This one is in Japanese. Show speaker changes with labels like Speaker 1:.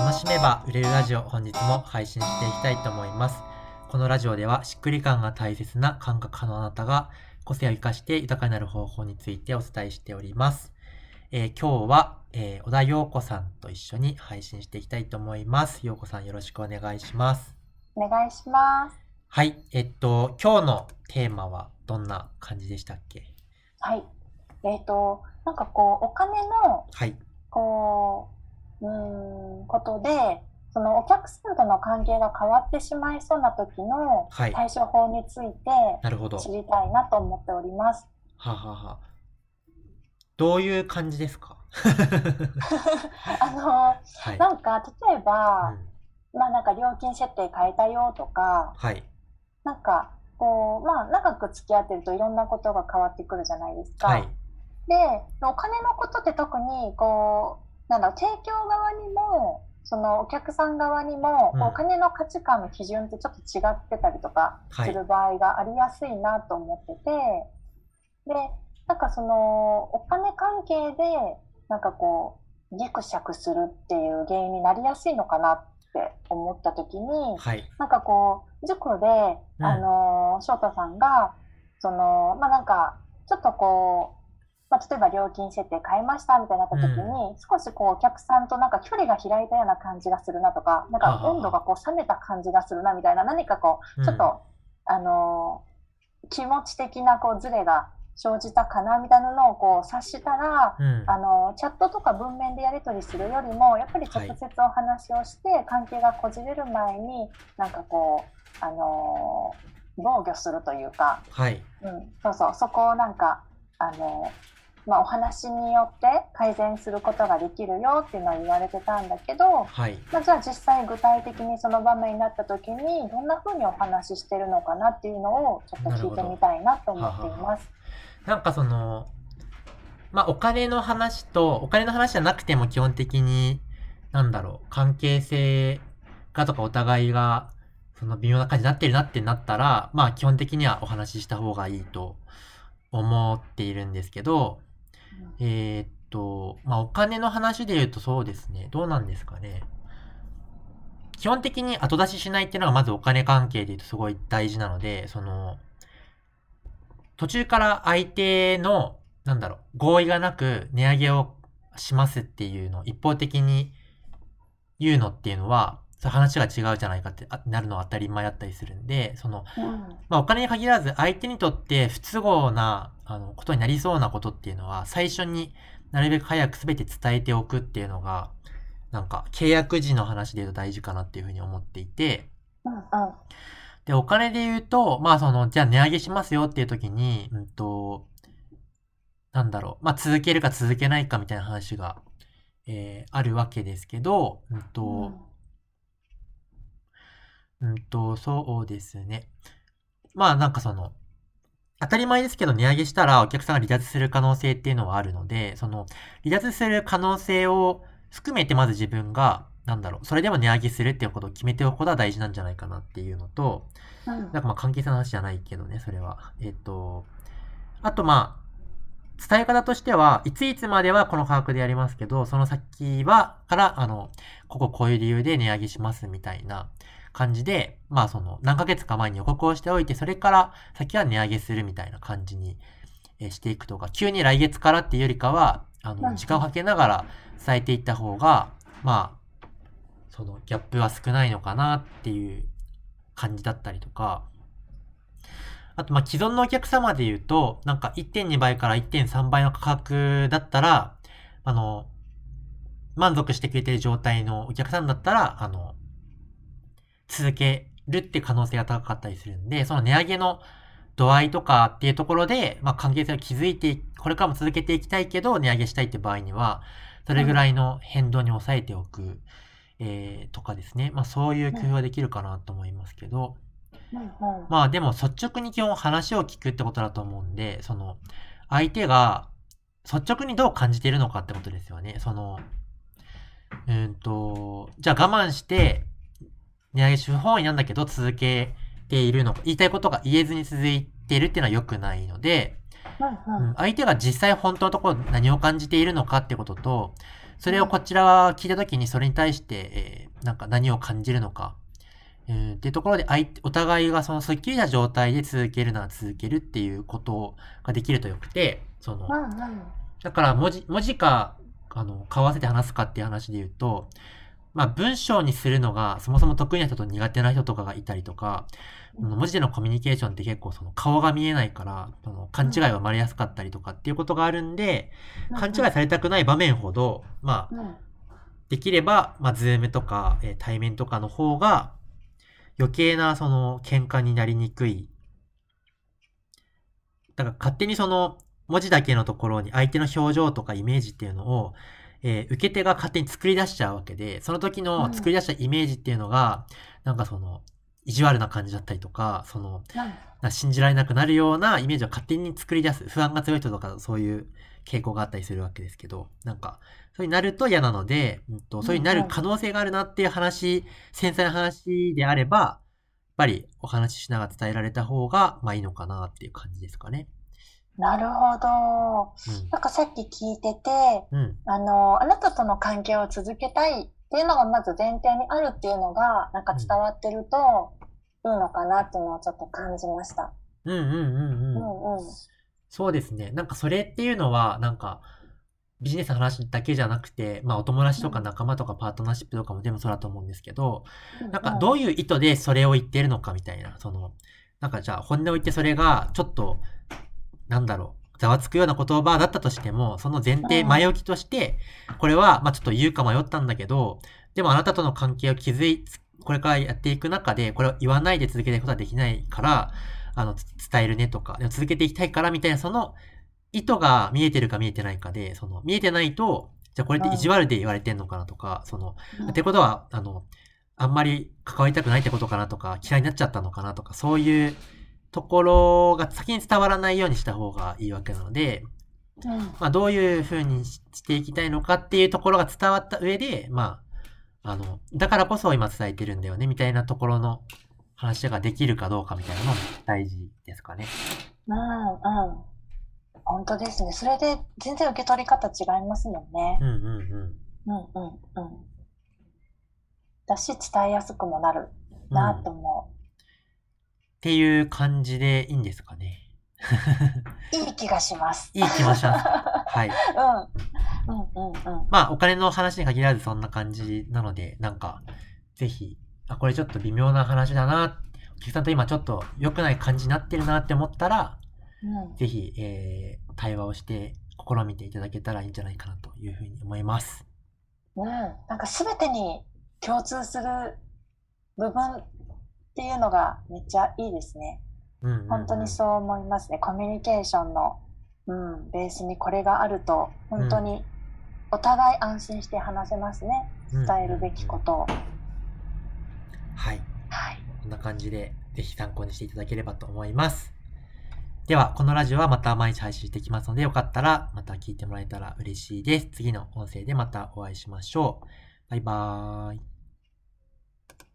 Speaker 1: 楽しめば売れるラジオ本日も配信していきたいと思います。このラジオではしっくり感が大切な感覚派のあなたが個性を生かして豊かになる方法についてお伝えしております。えー今日は、えー小田陽子さんと一緒に配信していきたいと思います。陽子さんよろしくお願いします。
Speaker 2: お願いします。
Speaker 1: はい。えっと、今日のテーマはどんな感じでしたっけ？
Speaker 2: はい。えっ、と、なんかこう、お金の、
Speaker 1: はい。
Speaker 2: こう、うーん、ことで、そのお客さんとの関係が変わってしまいそうな時の
Speaker 1: はい。
Speaker 2: 対処法について
Speaker 1: なるほど。は
Speaker 2: 知りたいなと思っております。
Speaker 1: あはあはあどういう感じですか？
Speaker 2: あの、
Speaker 1: はい。
Speaker 2: なんか、例えば
Speaker 1: う、ん
Speaker 2: まあなんか料金設定変えたよとか、
Speaker 1: はい。
Speaker 2: なんか、こう、まあ長く付き合ってるといろんなことが変わってくるじゃないですか。
Speaker 1: はい。
Speaker 2: で、お金のことって特に、こう、なんだ提供側にも、そのお客さん側にも、
Speaker 1: うん。
Speaker 2: お金の価値観の基準ってちょっと違ってたりとか
Speaker 1: はい。
Speaker 2: する場合がありやすいなと思ってて、で、なんかその、お金関係で、なんかこう、ギクシャクするっていう原因になりやすいのかなって思った時に、
Speaker 1: はい。
Speaker 2: なんかこう、塾で、
Speaker 1: うん。
Speaker 2: あのー翔太さんが、その、まあ、なんか、ちょっとこう、まあ、例えば料金設定変えましたみたいになった時に、
Speaker 1: う
Speaker 2: 少しこう、お客さんとなんか距離が開いたような感じがするなとか、なんか温度がこう、冷めた感じがするなみたいな、何かこう、ちょっと、あのー気持ち的なこう、ズレが生じたかなみたいなのをこう、察したら、
Speaker 1: うん、うん。
Speaker 2: あのチャットとか文面でやり取りするよりもやっぱり直接お話をして、関係がこじれる前になんかこうあの防御するというか、
Speaker 1: はい。
Speaker 2: うん、そうそう。そこをなんかあの、まあ、お話によって改善することができるよっていうのは言われてたんだけど、
Speaker 1: はい。
Speaker 2: まあ、じゃあ実際具体的にその場面になった時にどんな風にお話ししてるのかなっていうのをちょっと聞いてみたいなと思っています。
Speaker 1: なんかその、まあ、お金の話と、お金の話じゃなくても基本的に、なんだろう、関係性がとかお互いが、その微妙な感じになってるなってなったら、まあ、基本的にはお話しした方がいいと思っているんですけど、えーっと、まあ、お金の話で言うとそうですね。どうなんですかね。基本的に後出ししないっていうのがまずお金関係で言うとすごい大事なので、その、途中から相手の、なんだろう、合意がなく値上げをしますっていうのを一方的に言うのっていうのは、話が違うじゃないかってあなるのは当たり前だったりするんで、その、
Speaker 2: うん。
Speaker 1: まあ、お金に限らず相手にとって不都合なあのことになりそうなことっていうのは最初になるべく早く全て伝えておくっていうのがなんか契約時の話で言うと大事かなっていうふうに思っていて。
Speaker 2: うんうん。
Speaker 1: でお金で言うとまあそのじゃあ値上げしますよっていう時にうんとなんだろうまあ続けるか続けないかみたいな話が、えーあるわけですけどうんと、
Speaker 2: うん
Speaker 1: うんと、そうですね。まあなんかその、当たり前ですけど値上げしたらお客さんが離脱する可能性っていうのはあるので、その、離脱する可能性を含めてまず自分が、なんだろう、それでも値上げするっていうことを決めておくことは大事なんじゃないかなっていうのと、
Speaker 2: うん
Speaker 1: なんかまあ関係性の話じゃないけどね、それは。えっと、あとまあ、伝え方としては、いついつまではこの価格でやりますけど、その先は、から、あの、こここういう理由で値上げしますみたいな感じで、まあその、何ヶ月か前に予告をしておいて、それから先は値上げするみたいな感じにえーしていくとか、急に来月からっていうよりかは、あの、
Speaker 2: うん
Speaker 1: 時間をかけながら伝えていった方が、まあ、そのギャップは少ないのかなっていう感じだったりとか、あと、まあ、既存のお客様で言うと、なんか1.2倍から1.3倍の価格だったら、あの、満足してくれてる状態のお客さんだったら、あの、続けるって可能性が高かったりするんで、その値上げの度合いとかっていうところで、まあ、関係性を築いて、これからも続けていきたいけど、値上げしたいって場合には、それぐらいの変動に抑えておく、えーとかですね。まあ、そういう工夫はできるかなと思いますけど、まあでも率直に基本話を聞くってことだと思うんで、その、相手が率直にどう感じているのかってことですよね。その、うーんと、じゃあ我慢して、値上げ不本意なんだけど続けているのか、言いたいことが言えずに続いているっていうのは良くないので、
Speaker 2: うんうん
Speaker 1: うん相手が実際本当のところ何を感じているのかってことと、それをこちらは聞いたときにそれに対して、えーなんか何を感じるのか、えーっていうところで相手、お互いがそのすっきりした状態で続けるなら続けるっていうことができるとよくて、その、
Speaker 2: うんうん。
Speaker 1: だから文字、文字か、あの、顔合わせて話すかっていう話で言うと、まあ文章にするのがそもそも得意な人と苦手な人とかがいたりとか、文字でのコミュニケーションって結構その顔が見えないから、その勘違いが生まれやすかったりとかっていうことがあるんで、勘違いされたくない場面ほど、まあ、
Speaker 2: うん。
Speaker 1: できれば、まあ、ズームとか、えー対面とかの方が、余計な、その、喧嘩になりにくい。だから、勝手にその、文字だけのところに相手の表情とかイメージっていうのを、えー受け手が勝手に作り出しちゃうわけで、その時の作り出したイメージっていうのが、なんかその、意地悪な感じだったりとか、その、な信じられなくなるようなイメージを勝手に作り出す。不安が強い人とかそういう傾向があったりするわけですけど、なんか、そうになると嫌なので、うんと、そういうになる可能性があるなっていう話、繊細な話であれば、やっぱりお話ししながら伝えられた方が、まあいいのかなっていう感じですかね。
Speaker 2: なるほど。なんかさっき聞いてて、
Speaker 1: うん。うん。
Speaker 2: あの、あなたとの関係を続けたいっていうのがまず前提にあるっていうのが、なんか伝わってるといいのかなっていうのをちょっと感じました。
Speaker 1: うんうんうんうん。
Speaker 2: うんうん。
Speaker 1: そうですね。なんかそれっていうのは、なんか、ビジネスの話だけじゃなくて、まあお友達とか仲間とかパートナーシップとかも全部そうだと思うんですけど、なんかどういう意図でそれを言ってるのかみたいな、その、なんかじゃあ本音を言ってそれがちょっと、なんだろう、ざわつくような言葉だったとしても、その前提、
Speaker 2: うん。
Speaker 1: 前置きとして、これは、まあちょっと言うか迷ったんだけど、でもあなたとの関係を築い、これからやっていく中で、これを言わないで続けていくことはできないから、あの、つ伝えるねとか、続けていきたいからみたいな、その意図が見えてるか見えてないかで、その、見えてないと、じゃあこれって意地悪で言われてんのかなとか、その、
Speaker 2: うん。
Speaker 1: ってことは、あの、あんまり関わりたくないってことかなとか、嫌いになっちゃったのかなとか、そういうところが先に伝わらないようにした方がいいわけなので、
Speaker 2: うん
Speaker 1: まあ、どういう風にししていきたいのかっていうところが伝わった上で、まあ、あの、だからこそ今伝えてるんだよね、みたいなところの話ができるかどうかみたいなのも大事ですかね。
Speaker 2: うんうん。本当ですね。それで全然受け取り方違いますもんね
Speaker 1: う。んうんうん。
Speaker 2: うんうんうん。だし伝えやすくもなるなと思
Speaker 1: っていう感じでいいんですかね。
Speaker 2: う。いい気がします。
Speaker 1: いい気もします。はい。
Speaker 2: うん。うんうんうん。
Speaker 1: まあ、お金の話に限らずそんな感じなので、なんか、ぜひ、あ、これちょっと微妙な話だな、お客さんと今ちょっと良くない感じになってるなって思ったら、
Speaker 2: うん
Speaker 1: ぜひ、えー、対話をして試みていただけたらいいんじゃないかなというふうに思います。
Speaker 2: うん、なんか全てに共通する部分っていうのがめっちゃいいですね。
Speaker 1: うんうんうん
Speaker 2: 本当にそう思いますね。コミュニケーションの、うん、ベースにこれがあると、本当にお互い安心して話せますね。
Speaker 1: うん
Speaker 2: 伝えるべきことを。
Speaker 1: はい。
Speaker 2: はい。
Speaker 1: こんな感じで、ぜひ参考にしていただければと思います。では、このラジオはまた毎日配信していきますので、よかったらまた聞いてもらえたら嬉しいです。次の音声でまたお会いしましょう。バイバーイ。